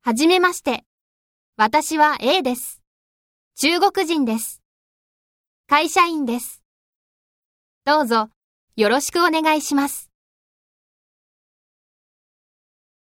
はじめまして。私は A です。中国人です。会社員です。どうぞよろしくお願いします。